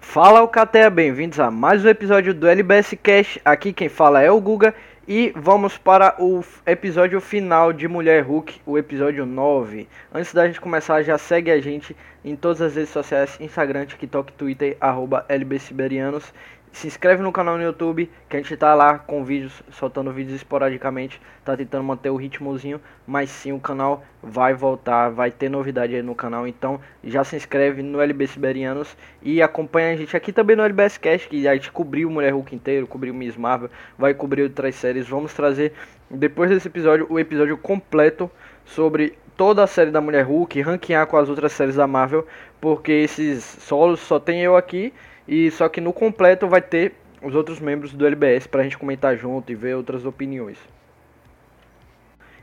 Fala Alcateia, bem-vindos a mais um episódio do LBS Cash. Aqui quem fala é o Guga e vamos para o episódio final de Mulher Hulk, o episódio 9. Antes da gente começar, já segue a gente em todas as redes sociais, Instagram, TikTok, Twitter, arroba LBSiberianos se inscreve no canal no YouTube, que a gente tá lá com vídeos, soltando vídeos esporadicamente, tá tentando manter o ritmozinho, mas sim o canal vai voltar, vai ter novidade aí no canal, então já se inscreve no LB Siberianos e acompanha a gente aqui também no LBS Cash, que a gente cobriu Mulher Hulk inteiro, cobriu Miss Marvel, vai cobrir outras séries, vamos trazer depois desse episódio o episódio completo sobre toda a série da Mulher Hulk, ranquear com as outras séries da Marvel, porque esses solos só tem eu aqui e só que no completo vai ter os outros membros do LBS para a gente comentar junto e ver outras opiniões.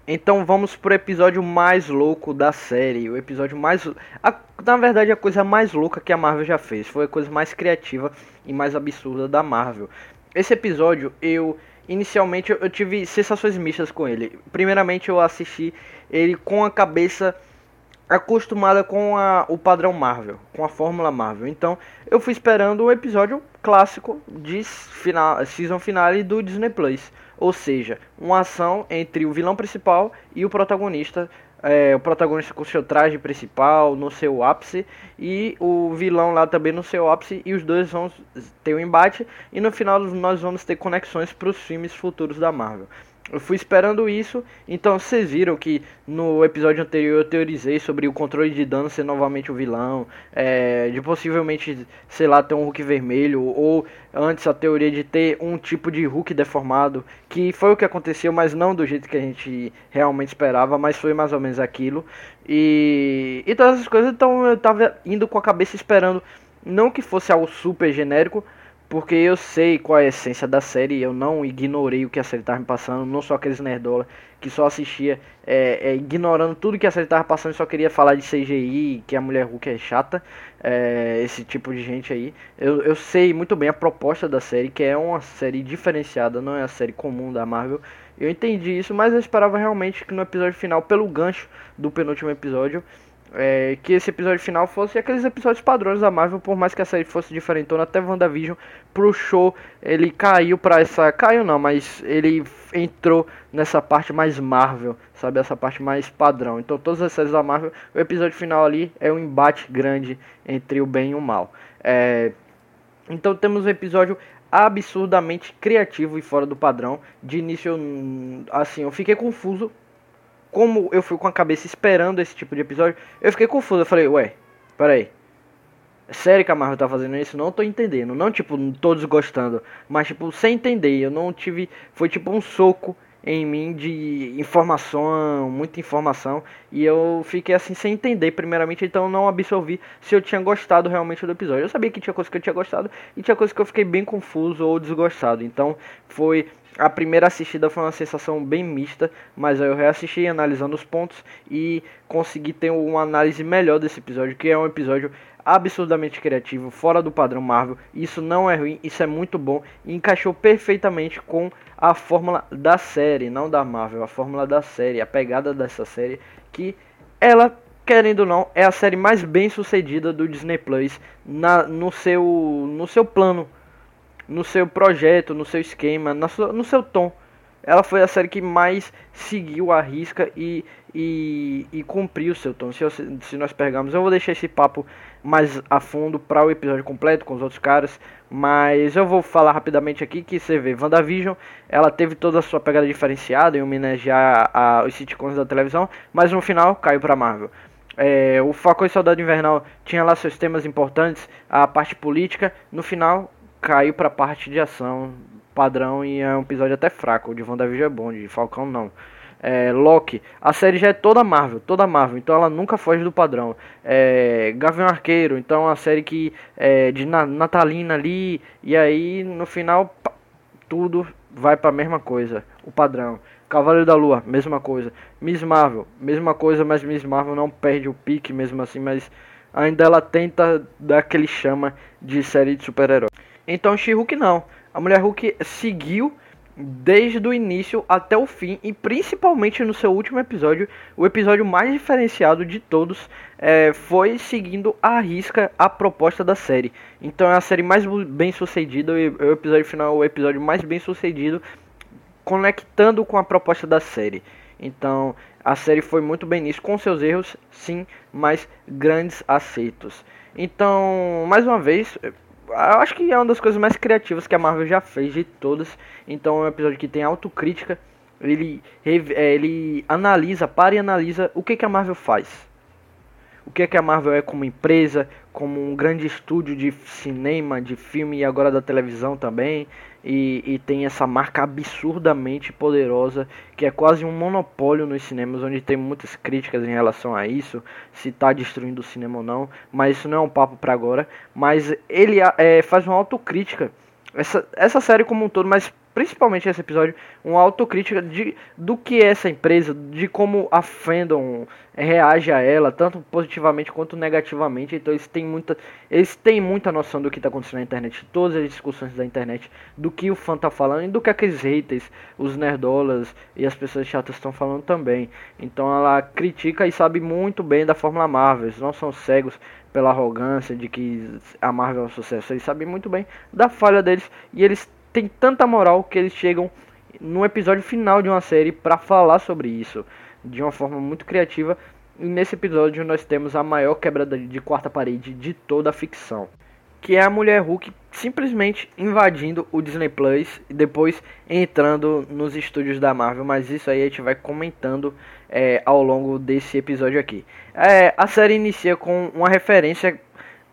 Então vamos pro episódio mais louco da série. O episódio mais. A, na verdade, a coisa mais louca que a Marvel já fez. Foi a coisa mais criativa e mais absurda da Marvel. Esse episódio eu. Inicialmente eu tive sensações mistas com ele. Primeiramente eu assisti ele com a cabeça acostumada com a, o padrão Marvel, com a fórmula Marvel. Então, eu fui esperando um episódio clássico de final, season finale do Disney Plus, ou seja, uma ação entre o vilão principal e o protagonista, é, o protagonista com seu traje principal no seu ápice e o vilão lá também no seu ápice e os dois vão ter um embate e no final nós vamos ter conexões para os filmes futuros da Marvel. Eu fui esperando isso, então vocês viram que no episódio anterior eu teorizei sobre o controle de dano ser novamente o vilão, é, de possivelmente, sei lá, ter um Hulk vermelho, ou antes a teoria de ter um tipo de Hulk deformado, que foi o que aconteceu, mas não do jeito que a gente realmente esperava, mas foi mais ou menos aquilo. E, e todas essas coisas, então eu tava indo com a cabeça esperando, não que fosse algo super genérico, porque eu sei qual é a essência da série, eu não ignorei o que a série estava me passando, não sou aqueles nerdola que só assistia é, é, ignorando tudo que a série estava passando e só queria falar de CGI, que a mulher Hulk é chata, é, esse tipo de gente aí. Eu, eu sei muito bem a proposta da série, que é uma série diferenciada, não é a série comum da Marvel. Eu entendi isso, mas eu esperava realmente que no episódio final, pelo gancho do penúltimo episódio, é, que esse episódio final fosse aqueles episódios padrões da Marvel, por mais que a série fosse diferentona, até WandaVision, pro show, ele caiu pra essa. Caiu não, mas ele entrou nessa parte mais Marvel, sabe? Essa parte mais padrão. Então, todas as séries da Marvel, o episódio final ali é um embate grande entre o bem e o mal. É, então, temos um episódio absurdamente criativo e fora do padrão. De início, assim, eu fiquei confuso como eu fui com a cabeça esperando esse tipo de episódio, eu fiquei confuso. Eu falei, ué, peraí. É sério que a Marvel tá fazendo isso? Não tô entendendo. Não, tipo, todos gostando. Mas, tipo, sem entender. Eu não tive. Foi tipo um soco em mim de informação, muita informação. E eu fiquei assim sem entender, primeiramente. Então, não absorvi se eu tinha gostado realmente do episódio. Eu sabia que tinha coisa que eu tinha gostado. E tinha coisa que eu fiquei bem confuso ou desgostado. Então, foi a primeira assistida foi uma sensação bem mista, mas eu reassisti analisando os pontos e consegui ter uma análise melhor desse episódio, que é um episódio absurdamente criativo, fora do padrão Marvel. Isso não é ruim, isso é muito bom e encaixou perfeitamente com a fórmula da série, não da Marvel, a fórmula da série, a pegada dessa série que ela querendo ou não, é a série mais bem sucedida do Disney Plus na, no, seu, no seu plano no seu projeto, no seu esquema, no seu tom. Ela foi a série que mais seguiu a risca e, e, e cumpriu o seu tom. Se, se nós pegarmos, eu vou deixar esse papo mais a fundo para o episódio completo com os outros caras. Mas eu vou falar rapidamente aqui que você vê, WandaVision, ela teve toda a sua pegada diferenciada em homenagear a, os sitcoms da televisão, mas no final caiu para Marvel. É, o Falcão e Soldado Invernal tinha lá seus temas importantes, a parte política, no final caiu pra parte de ação padrão e é um episódio até fraco. O de WandaVision é bom, de Falcão não. É, Loki, a série já é toda Marvel, toda Marvel, então ela nunca foge do padrão. É, Gavião Arqueiro, então a série que é de Natalina ali, e aí no final pá, tudo vai para a mesma coisa, o padrão. Cavaleiro da Lua, mesma coisa. Miss Marvel, mesma coisa, mas Miss Marvel não perde o pique mesmo assim, mas ainda ela tenta dar aquele chama de série de super-herói. Então She-Hulk não. A Mulher Hulk seguiu desde o início até o fim e principalmente no seu último episódio, o episódio mais diferenciado de todos, é, foi seguindo à risca a proposta da série. Então é a série mais bem sucedida o episódio final é o episódio mais bem sucedido, conectando com a proposta da série. Então a série foi muito bem nisso, com seus erros, sim, mas grandes acertos. Então, mais uma vez, eu acho que é uma das coisas mais criativas que a Marvel já fez de todas. Então é um episódio que tem autocrítica. Ele, é, ele analisa, para e analisa o que, que a Marvel faz. O que, que a Marvel é como empresa, como um grande estúdio de cinema, de filme e agora da televisão também e, e, tem essa marca absurdamente poderosa que é quase um monopólio nos cinemas, onde tem muitas críticas em relação a isso, se está destruindo o cinema ou não, mas isso não é um papo para agora. Mas ele é, faz uma autocrítica, essa, essa série como um todo, mas principalmente esse episódio, uma autocrítica de, do que é essa empresa, de como a fandom reage a ela, tanto positivamente quanto negativamente. Então eles têm muita, eles têm muita noção do que está acontecendo na internet, todas as discussões da internet, do que o fã tá falando e do que aqueles haters, os nerdolas e as pessoas chatas estão falando também. Então ela critica e sabe muito bem da Fórmula Marvel, eles não são cegos pela arrogância de que a Marvel é um sucesso, eles sabem muito bem da falha deles e eles tem tanta moral que eles chegam no episódio final de uma série para falar sobre isso de uma forma muito criativa. E nesse episódio nós temos a maior quebra de quarta parede de toda a ficção, que é a mulher Hulk simplesmente invadindo o Disney Plus e depois entrando nos estúdios da Marvel. Mas isso aí a gente vai comentando é, ao longo desse episódio aqui. É, a série inicia com uma referência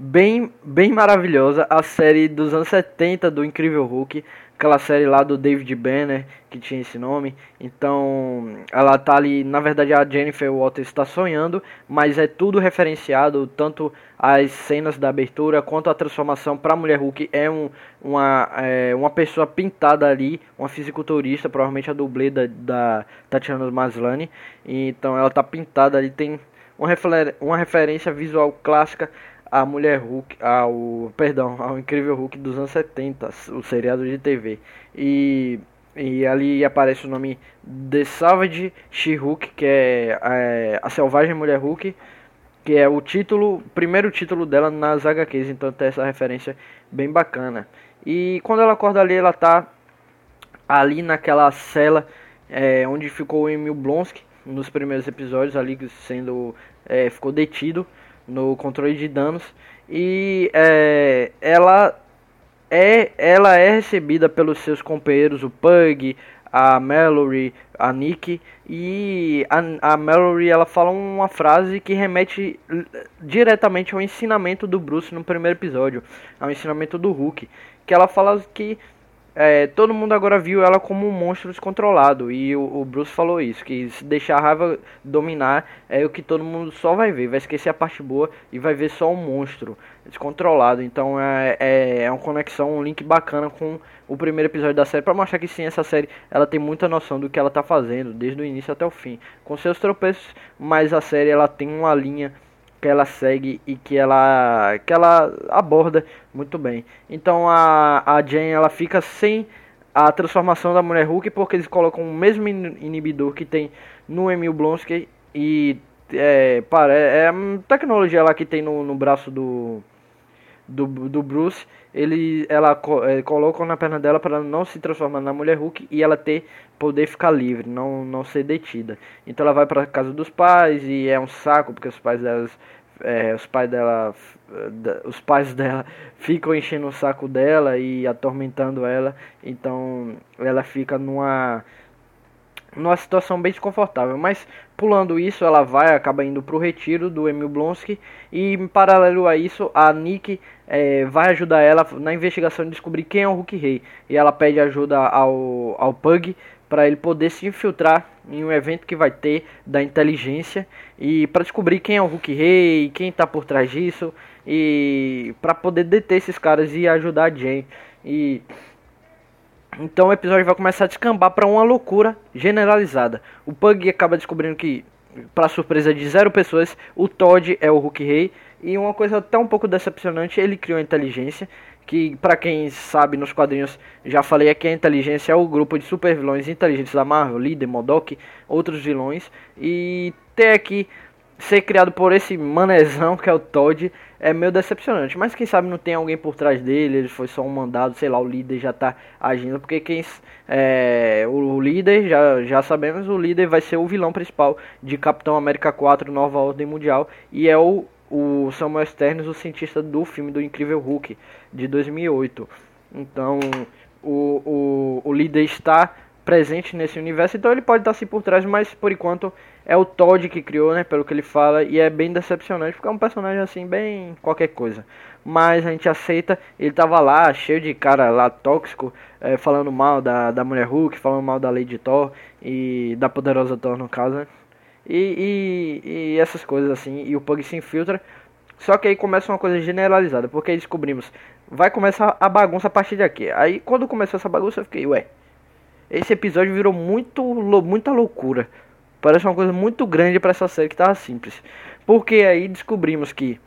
bem, bem maravilhosa. A série dos anos 70 do Incrível Hulk, aquela série lá do David Banner, que tinha esse nome. Então, ela tá ali, na verdade a Jennifer Walters está sonhando, mas é tudo referenciado, tanto as cenas da abertura quanto a transformação para Mulher Hulk é, um, uma, é uma pessoa pintada ali, uma fisiculturista, provavelmente a dublê da, da Tatiana Maslany. Então, ela tá pintada ali, tem uma referência visual clássica a Mulher Hulk, ao, perdão, ao Incrível Hulk dos anos 70, o seriado de TV. E, e ali aparece o nome The Savage She-Hulk, que é, é, a Selvagem Mulher Hulk, que é o título, primeiro título dela nas HQs, então tem essa referência bem bacana. E quando ela acorda ali, ela tá ali naquela cela é, onde ficou o Emil Blonsky nos primeiros episódios ali sendo é, ficou detido no controle de danos. E é, ela é ela é recebida pelos seus companheiros o Pug, a Mallory, a Nick. E a, a Mallory ela fala uma frase que remete diretamente ao ensinamento do Bruce no primeiro episódio, ao ensinamento do Hulk, que ela fala que é, todo mundo agora viu ela como um monstro descontrolado. E o, o, Bruce falou isso, que se deixar a raiva dominar é o que todo mundo só vai ver. Vai esquecer a parte boa e vai ver só um monstro descontrolado. Então é, é, é uma conexão, um link bacana com o primeiro episódio da série. para mostrar que sim, essa série ela tem muita noção do que ela tá fazendo, desde o início até o fim. Com seus tropeços, mas a série ela tem uma linha que ela segue e que ela que ela aborda muito bem. Então a, a Jane ela fica sem a transformação da mulher Hulk porque eles colocam o mesmo inibidor que tem no Emil Blonsky e é, para, é a tecnologia lá que tem no, no braço do, do, do Bruce, ele, ela é, coloca na perna dela para não se transformar na mulher Hulk e ela ter poder ficar livre, não, não ser detida. Então ela vai para casa dos pais e é um saco porque os pais delas é, os pais dela os pais dela ficam enchendo o saco dela e atormentando ela então ela fica numa numa situação bem desconfortável. Mas pulando isso ela vai acaba indo para o retiro do Emil Blonsky. E em paralelo a isso a Nick é, vai ajudar ela na investigação de descobrir quem é o Hulk Rei. E ela pede ajuda ao, ao Pug para ele poder se infiltrar em um evento que vai ter da inteligência e para descobrir quem é o Hulk Rei, quem está por trás disso e para poder deter esses caras e ajudar a Jane. E então o episódio vai começar a descambar para uma loucura generalizada. O Pug acaba descobrindo que, para surpresa de zero pessoas, o Todd é o Hulk Rei. E uma coisa até um pouco decepcionante, ele criou a inteligência que para quem sabe nos quadrinhos já falei que a inteligência é o grupo de super vilões inteligentes da Marvel, líder, Modok, outros vilões e ter aqui ser criado por esse manezão que é o Todd é meio decepcionante. Mas quem sabe não tem alguém por trás dele, ele foi só um mandado, sei lá, o líder já tá agindo. Porque quem é, o líder, já, já sabemos, o líder vai ser o vilão principal de Capitão América 4 Nova Ordem Mundial. E é o, o Samuel Sterns, o cientista do filme do Incrível Hulk de 2008. Então o, o, o líder está presente nesse universo, então ele pode estar assim por trás, mas por enquanto é o Todd que criou, né, pelo que ele fala, e é bem decepcionante, porque é um personagem assim, bem qualquer coisa. Mas a gente aceita, ele tava lá, cheio de cara lá tóxico, é, falando mal da, da Mulher Hulk, falando mal da Lady Thor, e da Poderosa Thor no caso, né? E, e, e essas coisas assim, e o Pug se infiltra, só que aí começa uma coisa generalizada, porque aí descobrimos, vai começar a bagunça a partir de aqui. Aí quando começou essa bagunça eu fiquei, ué, esse episódio virou muito, muita loucura. Parece uma coisa muito grande para essa série que tava simples. Porque aí descobrimos que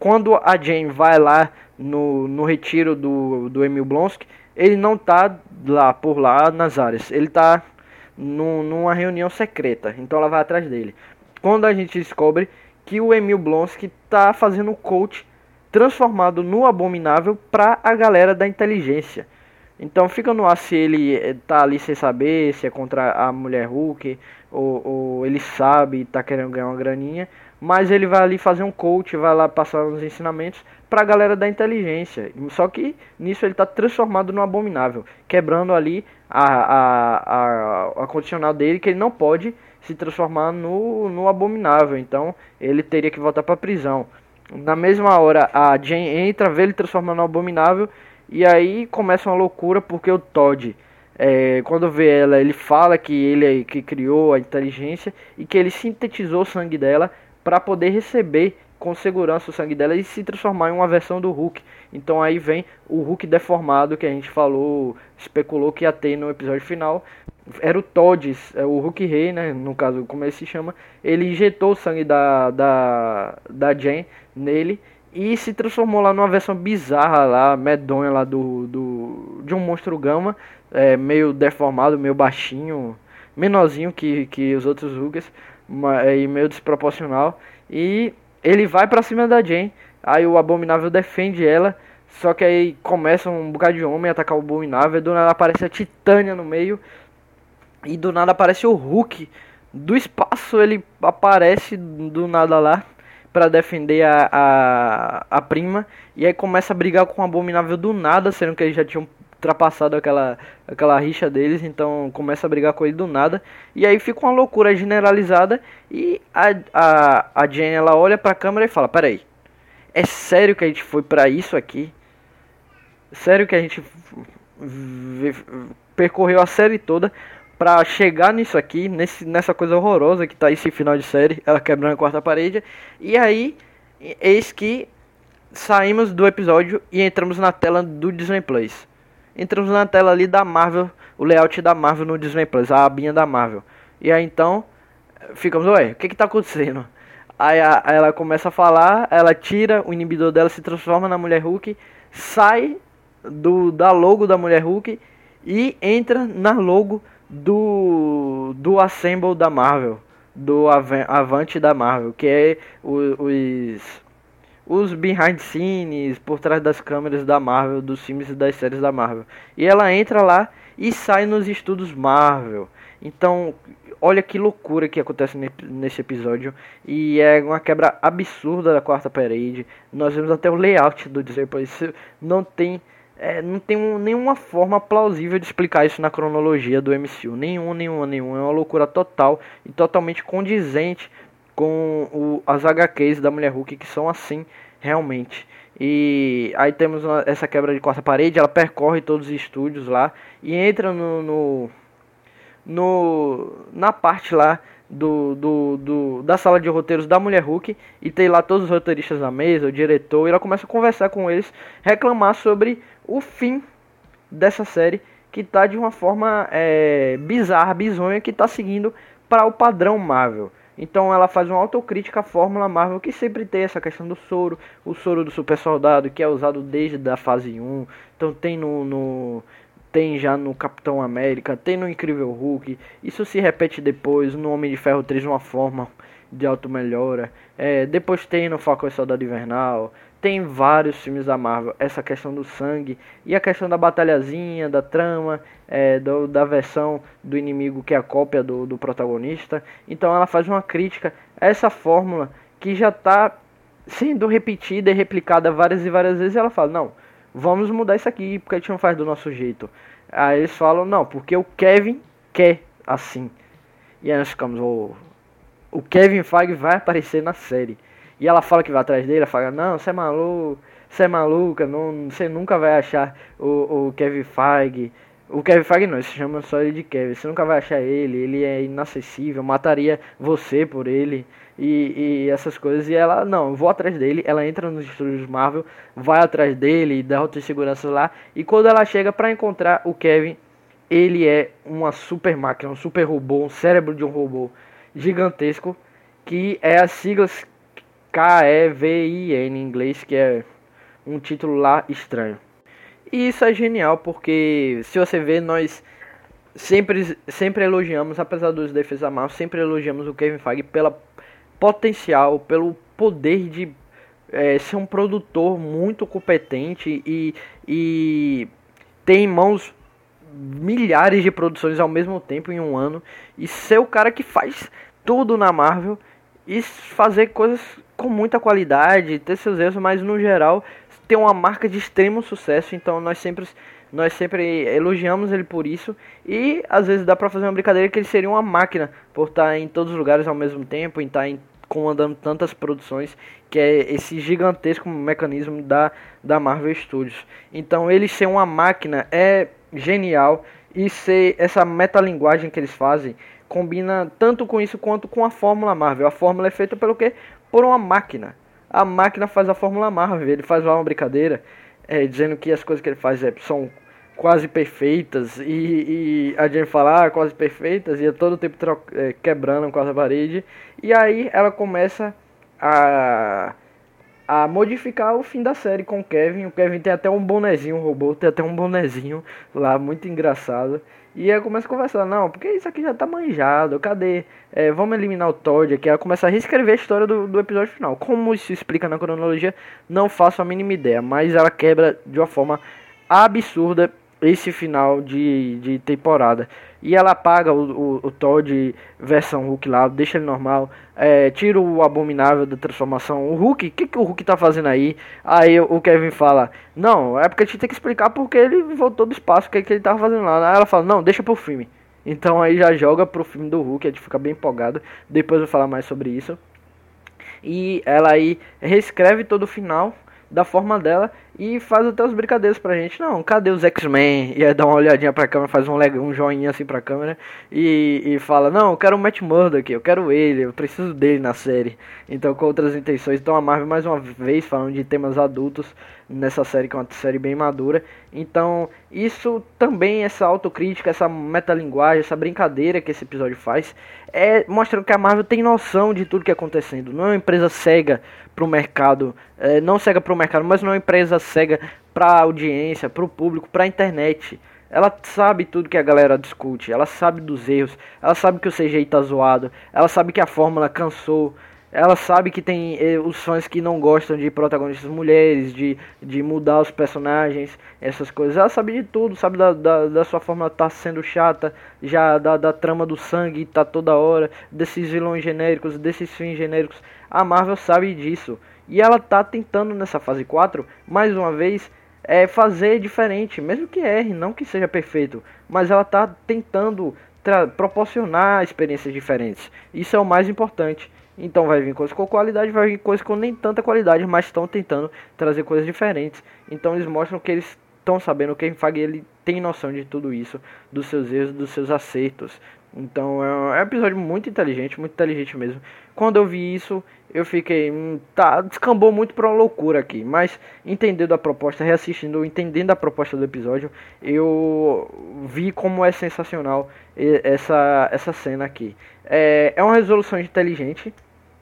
quando a Jane vai lá no, no retiro do, do Emil Blonsky, ele não tá lá por lá nas áreas. Ele tá numa reunião secreta. Então ela vai atrás dele. Quando a gente descobre que o Emil Blonsky tá fazendo um coach transformado no abominável para a galera da inteligência. Então fica no ar se ele eh, tá ali sem saber, se é contra a mulher Hulk, ou, ou ele sabe e tá querendo ganhar uma graninha. Mas ele vai ali fazer um coach, vai lá passar uns ensinamentos pra galera da inteligência. Só que nisso ele tá transformado no abominável, quebrando ali a, a, a, a condicional dele, que ele não pode se transformar no, no abominável. Então ele teria que voltar pra prisão. Na mesma hora a Jane entra, vê ele transformando no abominável e aí começa uma loucura porque o Todd, é, quando vê ela, ele fala que ele é que criou a inteligência e que ele sintetizou o sangue dela para poder receber com segurança o sangue dela e se transformar em uma versão do Hulk. Então aí vem o Hulk deformado que a gente falou, especulou que ia ter no episódio final. Era o Todd, é o Hulk Rei, né? No caso, como ele se chama. Ele injetou o sangue da, da, da Jane nele e se transformou lá numa versão bizarra lá, medonha lá do, do de um monstro gama, é, meio deformado, meio baixinho, menorzinho que, que os outros Rugas, e meio desproporcional. E ele vai pra cima da Jane, aí o Abominável defende ela, só que aí começa um bocado de homem a atacar o Abominável, do nada aparece a Titânia no meio, e do nada aparece o Hulk. Do espaço ele aparece do nada lá para defender a, a, a prima. E aí começa a brigar com o Abominável do nada, sendo que eles já tinham ultrapassado aquela, aquela rixa deles, então começa a brigar com ele do nada. E aí fica uma loucura generalizada. E a, a, a Jane ela olha pra câmera e fala: Peraí, é sério que a gente foi para isso aqui? Sério que a gente percorreu a série toda para chegar nisso aqui, nesse, nessa coisa horrorosa que tá esse final de série, ela quebrando a quarta parede. E aí, eis que saímos do episódio e entramos na tela do Disney Plus. Entramos na tela ali da Marvel, o layout da Marvel no Disney Plus, a abinha da Marvel. E aí então, ficamos, ué, o que que tá acontecendo? Aí a, ela começa a falar, ela tira o inibidor dela, se transforma na Mulher Hulk, sai do da logo da Mulher Hulk e entra na logo do, do Assemble da Marvel, do Avante da Marvel, que é os, os behind scenes, por trás das câmeras da Marvel, dos filmes e das séries da Marvel. E ela entra lá e sai nos estudos Marvel. Então, olha que loucura que acontece nesse episódio. E é uma quebra absurda da quarta parede. Nós vemos até o layout do Disney. Não tem é, não tem um, nenhuma forma plausível de explicar isso na cronologia do MCU. Nenhum, nenhum, nenhum. É uma loucura total e totalmente condizente com o, as HQs da Mulher Hulk que são assim realmente. E aí temos uma, essa quebra de quarta parede, ela percorre todos os estúdios lá e entra no, no, no na parte lá do, do, do, da sala de roteiros da Mulher Hulk e tem lá todos os roteiristas na mesa, o diretor, e ela começa a conversar com eles, reclamar sobre o fim dessa série que tá de uma forma é, bizarra, bizonha, que tá seguindo para o padrão Marvel. Então ela faz uma autocrítica à fórmula Marvel que sempre tem essa questão do soro, o soro do super soldado que é usado desde a fase 1. Então tem no, no tem já no Capitão América, tem no Incrível Hulk. Isso se repete depois no Homem de Ferro 3 uma forma de auto melhora. É, depois tem no Falcão e Soldado Invernal. Tem vários filmes da Marvel essa questão do sangue e a questão da batalhazinha, da trama, é, do, da versão do inimigo que é a cópia do, do protagonista. Então ela faz uma crítica a essa fórmula que já está sendo repetida e replicada várias e várias vezes. Ela fala: não, vamos mudar isso aqui porque a gente não faz do nosso jeito. Aí eles falam: não, porque o Kevin quer assim. E aí nós ficamos: oh, o Kevin Feige vai aparecer na série. E ela fala que vai atrás dele, ela fala, não, você é maluco, você é maluca, não, você nunca vai achar o, o Kevin Feige. O Kevin Feige não, se chama só ele de Kevin. Você nunca vai achar ele, ele é inacessível, mataria você por ele e, e essas coisas. E ela, não, vou atrás dele. Ela entra nos estúdios Marvel, vai atrás dele, dá outras seguranças lá. E quando ela chega para encontrar o Kevin, ele é uma super máquina, um super robô, um cérebro de um robô gigantesco, que é as siglas K-E-V-I-N em inglês, que é um título lá estranho. E isso é genial porque se você vê, nós sempre, sempre elogiamos, apesar dos defeitos da Marvel, sempre elogiamos o Kevin Feige pela potencial, pelo poder de é, ser um produtor muito competente e, e ter em mãos milhares de produções ao mesmo tempo em um ano e ser o cara que faz tudo na Marvel e fazer coisas com muita qualidade, ter seus erros, mas no geral ter uma marca de extremo sucesso. Então nós sempre nós sempre elogiamos ele por isso e às vezes dá para fazer uma brincadeira que ele seria uma máquina por estar em todos os lugares ao mesmo tempo, em estar em, comandando tantas produções, que é esse gigantesco mecanismo da da Marvel Studios. Então ele ser uma máquina é genial e ser essa metalinguagem que eles fazem combina tanto com isso quanto com a fórmula Marvel. A fórmula é feita pelo quê? Por uma máquina. A máquina faz a fórmula Marvel. Ele faz lá uma brincadeira é, dizendo que as coisas que ele faz é, são quase perfeitas e, e a gente fala ah, quase perfeitas e é todo tempo é, quebrando quase a parede. E aí ela começa a a modificar o fim da série com o Kevin. O Kevin tem até um bonezinho, o robô tem até um bonezinho lá, muito engraçado. E aí começa a conversar, não, porque isso aqui já tá manjado, cadê? É, vamos eliminar o Todd aqui. Ela começa a reescrever a história do, do episódio final. Como isso explica na cronologia, não faço a mínima ideia, mas ela quebra de uma forma absurda esse final de, de temporada. E ela apaga o, o, o Todd versão Hulk lá, deixa ele normal, é, tira o abominável da transformação. O Hulk, o que, que o Hulk tá fazendo aí? Aí o Kevin fala: Não, é porque a gente tem que explicar porque ele voltou do espaço, o que, que ele tava fazendo lá. Aí ela fala: Não, deixa pro filme. Então aí já joga pro filme do Hulk, a gente fica bem empolgado. Depois eu vou falar mais sobre isso. E ela aí reescreve todo o final da forma dela e faz até os brincadeiros pra gente. Não, cadê os X-Men? E aí dá uma olhadinha pra câmera, faz um, um joinha assim pra câmera e, e fala: Não, eu quero o Matt Murdock, eu quero ele, eu preciso dele na série. Então, com outras intenções. Então, a Marvel mais uma vez falando de temas adultos nessa série, que é uma série bem madura. Então, isso também, essa autocrítica, essa metalinguagem, essa brincadeira que esse episódio faz, é mostrando que a Marvel tem noção de tudo que é acontecendo. Não é uma empresa cega pro mercado, é, não cega pro mercado, mas não é uma empresa cega pra audiência, pro público, pra internet. Ela sabe tudo que a galera discute, ela sabe dos erros, ela sabe que o CGI tá zoado, ela sabe que a fórmula cansou, ela sabe que tem eh, os fãs que não gostam de protagonistas mulheres, de, de mudar os personagens, essas coisas. Ela sabe de tudo, sabe da, da, da sua forma tá sendo chata, já da, da trama do sangue tá toda hora, desses vilões genéricos, desses fins genéricos. A Marvel sabe disso. E ela tá tentando nessa fase 4, mais uma vez, é fazer diferente, mesmo que erre, não que seja perfeito, mas ela tá tentando proporcionar experiências diferentes. Isso é o mais importante. Então vai vir coisas com qualidade, vai vir coisas com nem tanta qualidade, mas estão tentando trazer coisas diferentes. Então eles mostram que eles estão sabendo, o Kevin Feige ele tem noção de tudo isso, dos seus erros, dos seus acertos. Então é um episódio muito inteligente, muito inteligente mesmo. Quando eu vi isso, eu fiquei. Hum, tá, descambou muito pra uma loucura aqui. Mas entendendo a proposta, reassistindo, entendendo a proposta do episódio, eu vi como é sensacional essa, essa cena aqui. É, é uma resolução inteligente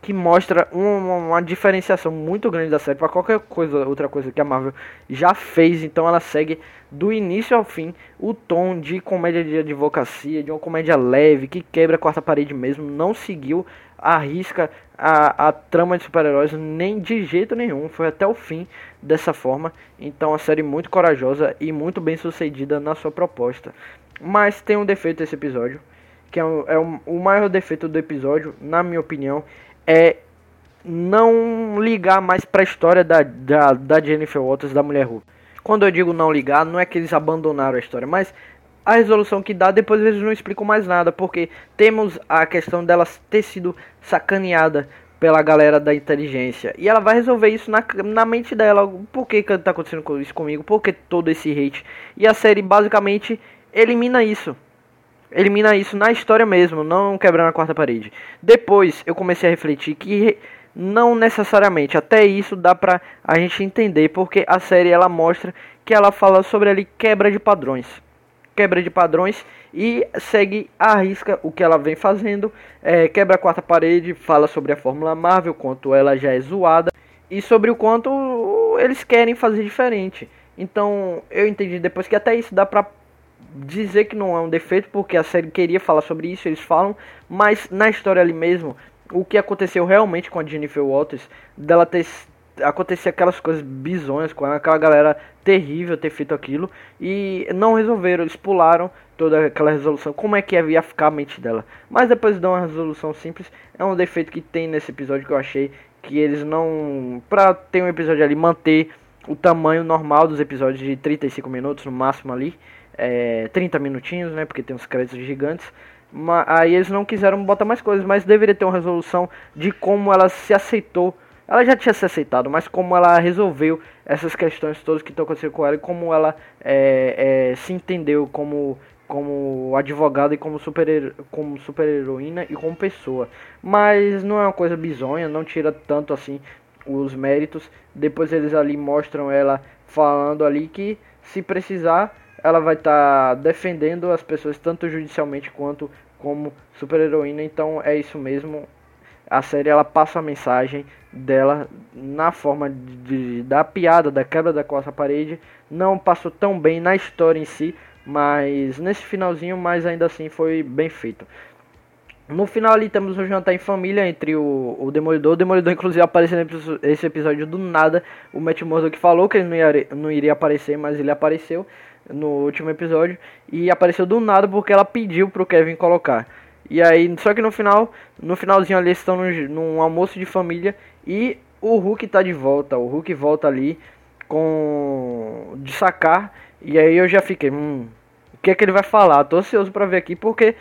que mostra uma, uma, diferenciação muito grande da série para qualquer coisa, outra coisa que a Marvel já fez. Então ela segue do início ao fim o tom de comédia de advocacia, de uma comédia leve que quebra a quarta parede mesmo. Não seguiu a risca a, a trama de super-heróis nem de jeito nenhum. Foi até o fim dessa forma. Então a série muito corajosa e muito bem sucedida na sua proposta. Mas tem um defeito esse episódio que é, é o maior defeito do episódio, na minha opinião, é não ligar mais para a história da, da, da Jennifer Walters, da Mulher Hulk. Quando eu digo não ligar, não é que eles abandonaram a história, mas a resolução que dá, depois eles não explicam mais nada, porque temos a questão dela ter sido sacaneada pela galera da inteligência. E ela vai resolver isso na, na mente dela. Por que, que tá acontecendo isso comigo? Por que todo esse hate? E a série basicamente elimina isso elimina isso na história mesmo, não quebrando a quarta parede. Depois eu comecei a refletir que não necessariamente, até isso dá pra a gente entender, porque a série ela mostra que ela fala sobre ali quebra de padrões. Quebra de padrões e segue a risca o que ela vem fazendo. É, quebra a quarta parede, fala sobre a Fórmula Marvel, quanto ela já é zoada e sobre o quanto eles querem fazer diferente. Então eu entendi depois que até isso dá pra dizer que não é um defeito, porque a série queria falar sobre isso, eles falam, mas na história ali mesmo, o que aconteceu realmente com a Jennifer Walters, dela ter acontecer aquelas coisas bizonhas com aquela galera terrível ter feito aquilo e não resolveram, eles pularam toda aquela resolução, como é que ia ficar a mente dela. Mas depois dão uma resolução simples, é um defeito que tem nesse episódio que eu achei que eles não, pra ter um episódio ali manter o tamanho normal dos episódios de 35 minutos no máximo ali, é, 30 minutinhos, né? Porque tem uns créditos gigantes. Mas, aí eles não quiseram botar mais coisas, mas deveria ter uma resolução de como ela se aceitou. Ela já tinha se aceitado, mas como ela resolveu essas questões todas que estão acontecendo com ela e como ela é, é, se entendeu como, como advogada e como super, como super heroína e como pessoa. Mas não é uma coisa bizonha, não tira tanto assim os méritos. Depois eles ali mostram ela falando ali que se precisar ela vai estar tá defendendo as pessoas tanto judicialmente quanto como super-heroína. Então é isso mesmo. A série ela passa a mensagem dela na forma de da piada, da quebra da quarta parede. Não passou tão bem na história em si, mas nesse finalzinho, mas ainda assim foi bem feito. No final ali temos um jantar em família entre o, o Demolidor. O Demolidor, inclusive, apareceu nesse episódio do nada. O Matt Murdock falou que ele não, ia, não iria aparecer, mas ele apareceu no último episódio. E apareceu do nada porque ela pediu pro Kevin colocar. E aí, só que no final, no finalzinho ali, eles estão num, num almoço de família. E o Hulk tá de volta. O Hulk volta ali com. de sacar. E aí eu já fiquei, hum, o que é que ele vai falar? Tô ansioso pra ver aqui porque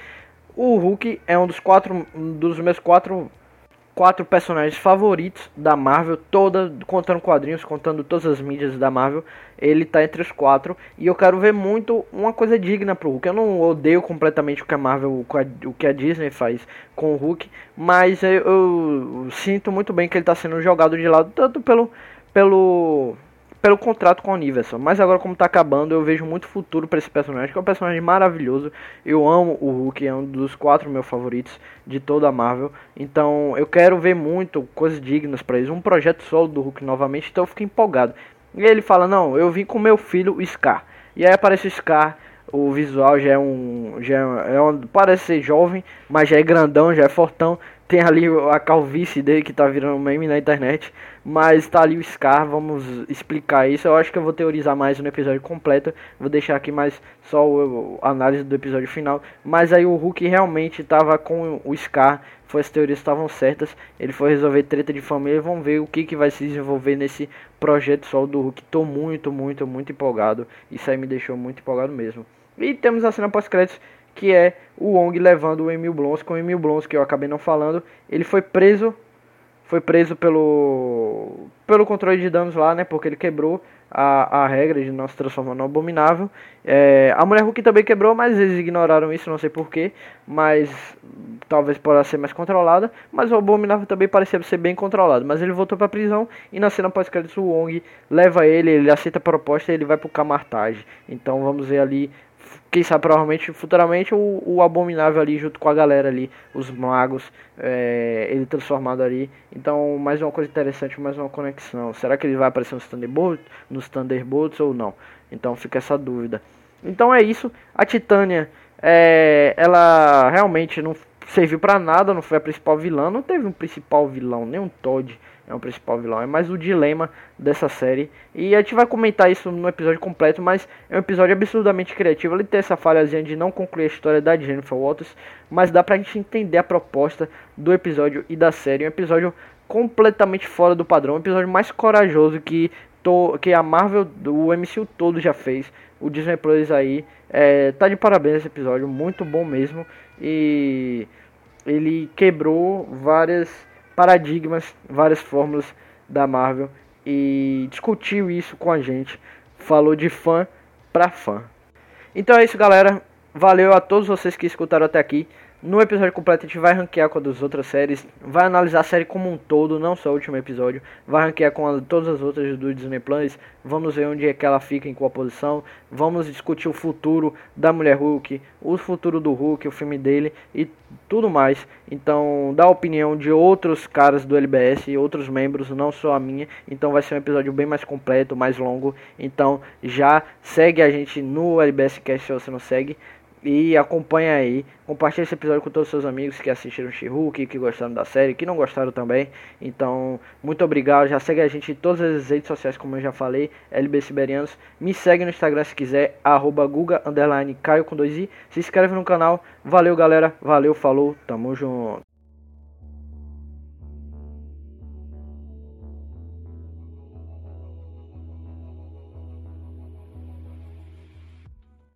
o Hulk é um dos quatro um dos meus quatro quatro personagens favoritos da Marvel, toda contando quadrinhos, contando todas as mídias da Marvel, ele tá entre os quatro e eu quero ver muito uma coisa digna pro Hulk. Eu não odeio completamente o que a Marvel, o que a Disney faz com o Hulk, mas eu, eu sinto muito bem que ele tá sendo jogado de lado tanto pelo pelo pelo contrato com a Universal. Mas agora, como tá acabando, eu vejo muito futuro para esse personagem, que é um personagem maravilhoso. Eu amo o Hulk, é um dos quatro meus favoritos de toda a Marvel. Então, eu quero ver muito coisas dignas para eles. Um projeto solo do Hulk novamente, então eu fico empolgado. E ele fala: Não, eu vim com meu filho, Scar. E aí aparece o Scar. O visual já é um. Já é, é um, parece ser jovem, mas já é grandão, já é fortão. Tem ali a calvície dele que tá virando meme na internet. Mas tá ali o Scar, vamos explicar isso. Eu acho que eu vou teorizar mais no episódio completo. Vou deixar aqui mais só a análise do episódio final. Mas aí o Hulk realmente tava com o Scar. Foi as teorias estavam certas. Ele foi resolver treta de família. Vamos ver o que, que vai se desenvolver nesse projeto solo do Hulk. Tô muito, muito, muito empolgado. Isso aí me deixou muito empolgado mesmo. E temos a cena pós-créditos que é o Wong levando o Emil Blonsky. O Emil Blonsky, que eu acabei não falando, ele foi preso foi preso pelo pelo controle de danos lá, né? Porque ele quebrou a, a regra de não se transformar no abominável. É, a mulher Hulk também quebrou, mas eles ignoraram isso, não sei porquê. Mas talvez possa ser mais controlada. Mas o abominável também parecia ser bem controlado. Mas ele voltou pra prisão e na cena pós-crédito o Wong leva ele, ele aceita a proposta e ele vai pro Camartage. Então vamos ver ali quem sabe provavelmente futuramente o, o, Abominável ali junto com a galera ali, os magos, é, ele transformado ali. Então, mais uma coisa interessante, mais uma conexão. Será que ele vai aparecer nos Thunderbolts, nos Thunderbolts ou não? Então fica essa dúvida. Então é isso. A Titânia, é, ela realmente não serviu para nada, não foi a principal vilã, não teve um principal vilão, nem um Todd é o principal vilão, é mais o dilema dessa série. E a gente vai comentar isso no episódio completo, mas é um episódio absurdamente criativo. Ele tem essa falhazinha de não concluir a história da Jennifer Walters, mas dá pra gente entender a proposta do episódio e da série. Um episódio completamente fora do padrão, um episódio mais corajoso que, que a Marvel, o MCU todo já fez. O Disney Plus aí é, tá de parabéns esse episódio, muito bom mesmo. E ele quebrou várias paradigmas, várias fórmulas da Marvel e discutiu isso com a gente. Falou de fã para fã. Então é isso, galera. Valeu a todos vocês que escutaram até aqui. No episódio completo a gente vai ranquear com as outras séries, vai analisar a série como um todo, não só o último episódio, vai ranquear com a, todas as outras do Disney Plus, vamos ver onde é que ela fica em qual posição, vamos discutir o futuro da Mulher Hulk, o futuro do Hulk, o filme dele e tudo mais. Então, dá a opinião de outros caras do LBS e outros membros, não só a minha. Então vai ser um episódio bem mais completo, mais longo. Então, já segue a gente no LBS Cast se você não segue. E acompanha aí. Compartilha esse episódio com todos os seus amigos que assistiram She-Hulk, que gostaram da série, que não gostaram também. Então, muito obrigado. Já segue a gente em todas as redes sociais, como eu já falei, LB Siberianos. Me segue no Instagram se quiser, arroba Guga, underline, Caio com dois i. Se inscreve no canal. Valeu, galera. Valeu, falou. Tamo junto.